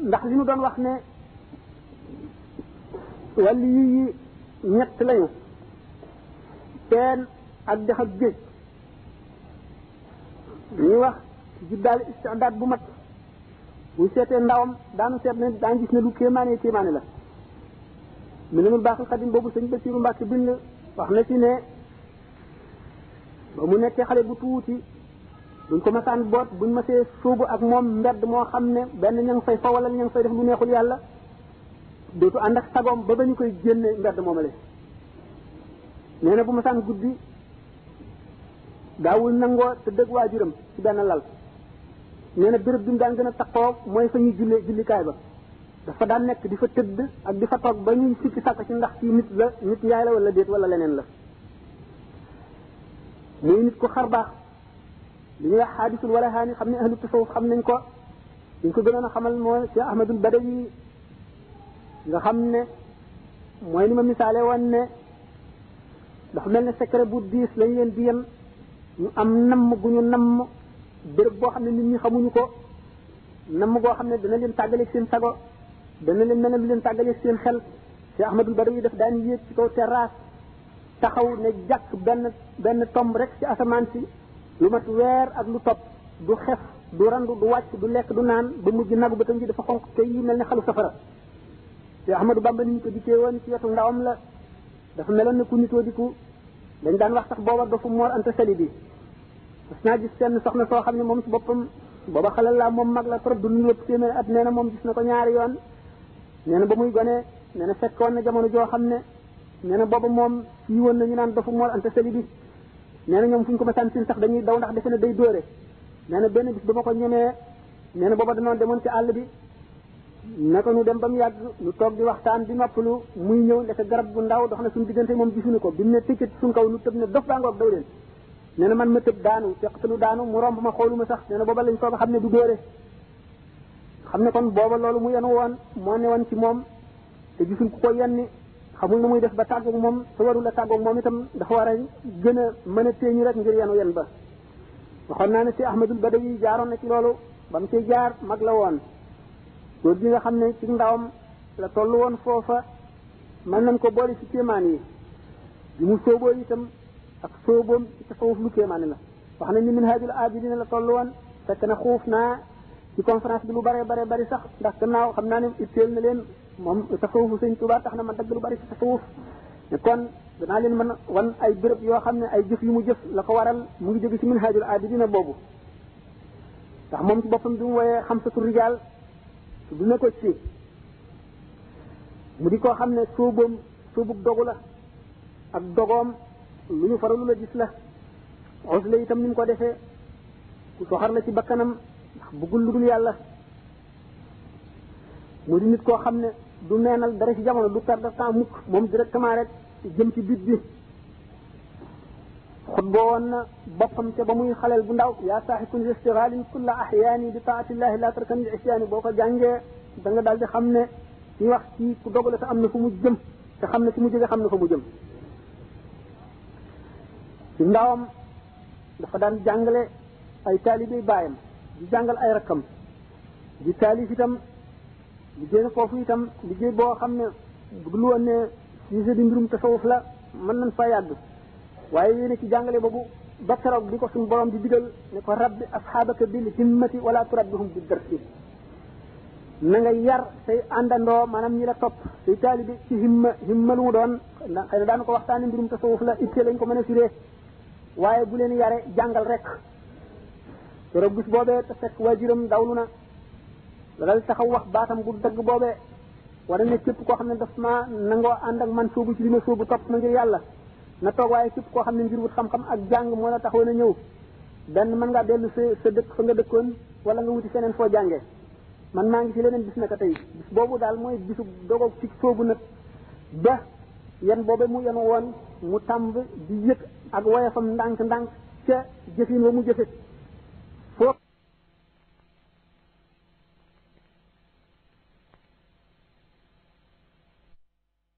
ndax li ñu doon wax ne wàllu yi yi ñett lañu teen ak dex ak géej ñuy wax juddaal istidaad bu mat bu seetee ndawam daanu seet ne daan gis ne lu kéemaane kéemaane la mu ne mu baaxul xadim boobu sëñ Basiiru Mbàkke bind wax na ci ne ba mu nekkee xale bu tuuti buñ ko masaan boot buñ masee suubu ak moom mbedd moo xam ne benn ña ngi fay fa wala ña ngi fay def lu neexul yàlla dootu ànd ak sagoom ba ba ñu koy génne mbedd moomale nee na bu masaan guddi daawul nangoo te dëgg waajuram ci benn lal nee na béréb bi mu daan gën a taqoo mooy fa ñuy jullee jullikaay ba dafa daan nekk di fa tëdd ak di fa toog ba ñuy sikki sàkk ci ndax ci nit la nit njaay la wala déet wala leneen la muy nit ku xar baax li ñuy wax xaadisul wala xaani xam ne ahlu tasawuf xam nañ ko li ñu ko gënoon a xamal mooy Cheikh Ahmadul Badawi nga xam ne mooy ni ma misaale woon ne dafa mel ne secret bu diis lañ leen di yem ñu am namm gu ñu namm béréb boo xam ne nit ñi xamuñu ko namm goo xam ne dana leen tàggaleeg seen sago dana leen mel ne lu leen tàggaleeg seen xel Cheikh Ahmadul Badawi daf daan yéeg ci kaw terrasse taxaw ne jàkk benn benn tomb rek ci asamaan si lu mat weer ak lu topp du xef du randu du wàcc du lekk du naan ba mujj nagu ba tam ji dafa xonq te yi mel ne xalu safara te Ahmadou Bamba ni ñu ko dikkee woon ci wetu ndawam la dafa meloon ne ku nitoo di ku dañ daan wax sax booba dafa moor anta sali bi mas naa gis seen soxna soo xam ne moom ci boppam booba xalal laa moom mag la trop du ñu yëpp téeméer at nee na moom gis na ko ñaari yoon nee na ba muy gone nee na fekkoon na jamono joo xam ne nee na booba moom yi woon nañu naan dafa moor anta sali bi nee na ñoom fu ñu ko masaan sin sax dañuy daw ndax defe ne day dóore nee na benn bis ba ma ko ñemee nee na booba danoon demoon ci àll bi naka nu dem ba mu yàgg nu toog di waxtaan di noppalu muy ñëw ndeke garab bu ndaw dox na suñu diggante moom gisuñu ko bi mu ne tëccat suñ kaw nu tëb ne dof baa ngoog daw leen nee na man ma tëb daanu feqtalu daanu mu romb ma xooluma sax nee na booba lañ soog a xam ne du dóore xam ne kon booba loolu mu yenu woon moo ne woon ci moom te gisul ku ko yenni xamul na muy def ba tàggoog moom te warul a tàggoog moom itam dafa war a gën a mën a téeñu rek ngir yenu yen ba waxoon naa ne si ahmadul badawi jaaroon na ci loolu ba mu ciy jaar mag la woon góor gi nga xam ne ci ndawam la toll woon foofa mën nañ ko boole ci kéemaan yi bi mu sóoboo itam ak sóoboom ci tasawuf lu kéemaane la wax nañ ni minhajul abidina la toll woon fekk na xuuf naa ci conférence bi lu bare bare bari sax ndax gannaaw xam naa ne itteel na leen moom tasawufu sëñ Tuubaa tax na ma dagg lu bari ci tasawuf ne kon danaa leen mën wan ay béréb yoo xam ne ay jëf yu mu jëf la ko waral mu ngi jóge ci minhajul aabidina boobu ndax moom ci boppam bi mu woyee xamsatu rijaal du ne ko ci mu di koo xam ne sóoboom sóobug dogu la ak dogoom lu ñu faralu la gis la osle itam ni mu ko defee ku soxar la ci bakkanam ndax bëggul lu dul yàlla mu di nit koo xam ne du neenal dara ci jamono du perdre temps mukk moom directement rek jëm ci bit bi xutba woon na boppam ca ba muy xaleel bu ndaw yaa saaxi kun istigaalin kulla ahyaani bi taatillahi la tarkan li isyaani boo ko jàngee da nga daal di xam ne ñu wax ci ku dogale te am na fu mu jëm te xam na fi mu jóge xam na fa mu jëm ci ndawam dafa daan jàngale ay taalibe baayam di jàngal ay rakkam di taalif itam liggéey na foofu itam liggéey boo xam ne bu lu woon ne sujet bi mbirum tasawuf la mën nañ fa yàgg waaye yéen ci jàngale boobu ba keroog bi ko suñu borom di digal ne ko rabbi asxaabaka bil himmati wala turabbihum bi darsi na nga yar say àndandoo maanaam ñi la topp say taalibe ci himma himma lu mu doon ndax xëy na daanu ko waxtaane mbirum tasawuf la itte lañ ko mën a firee waaye bu leen yare jàngal rek keroog bis boobee te fekk waajuram dawlu na la dal taxaw wax baatam bu dagg boobee wala ne képp koo xam ne daf ma nangoo ànd ak man soobu ci li ma soobu topp ma ngir yàlla na toog waaye képp koo xam ne ngir wut xam-xam ak jàng moo la taxawoon a ñëw benn mën ngaa dellu sa sa dëkk fa nga dëkkoon wala nga wuti feneen foo jàngee man maa ngi ci leneen bis naka tey bis boobu daal mooy bisu dogoog ci soobu nag ba yan boobe mu yenu woon mu tàmb di yëg ak woyafam ndànk ndànk ca jëfin wa mu jëfe foo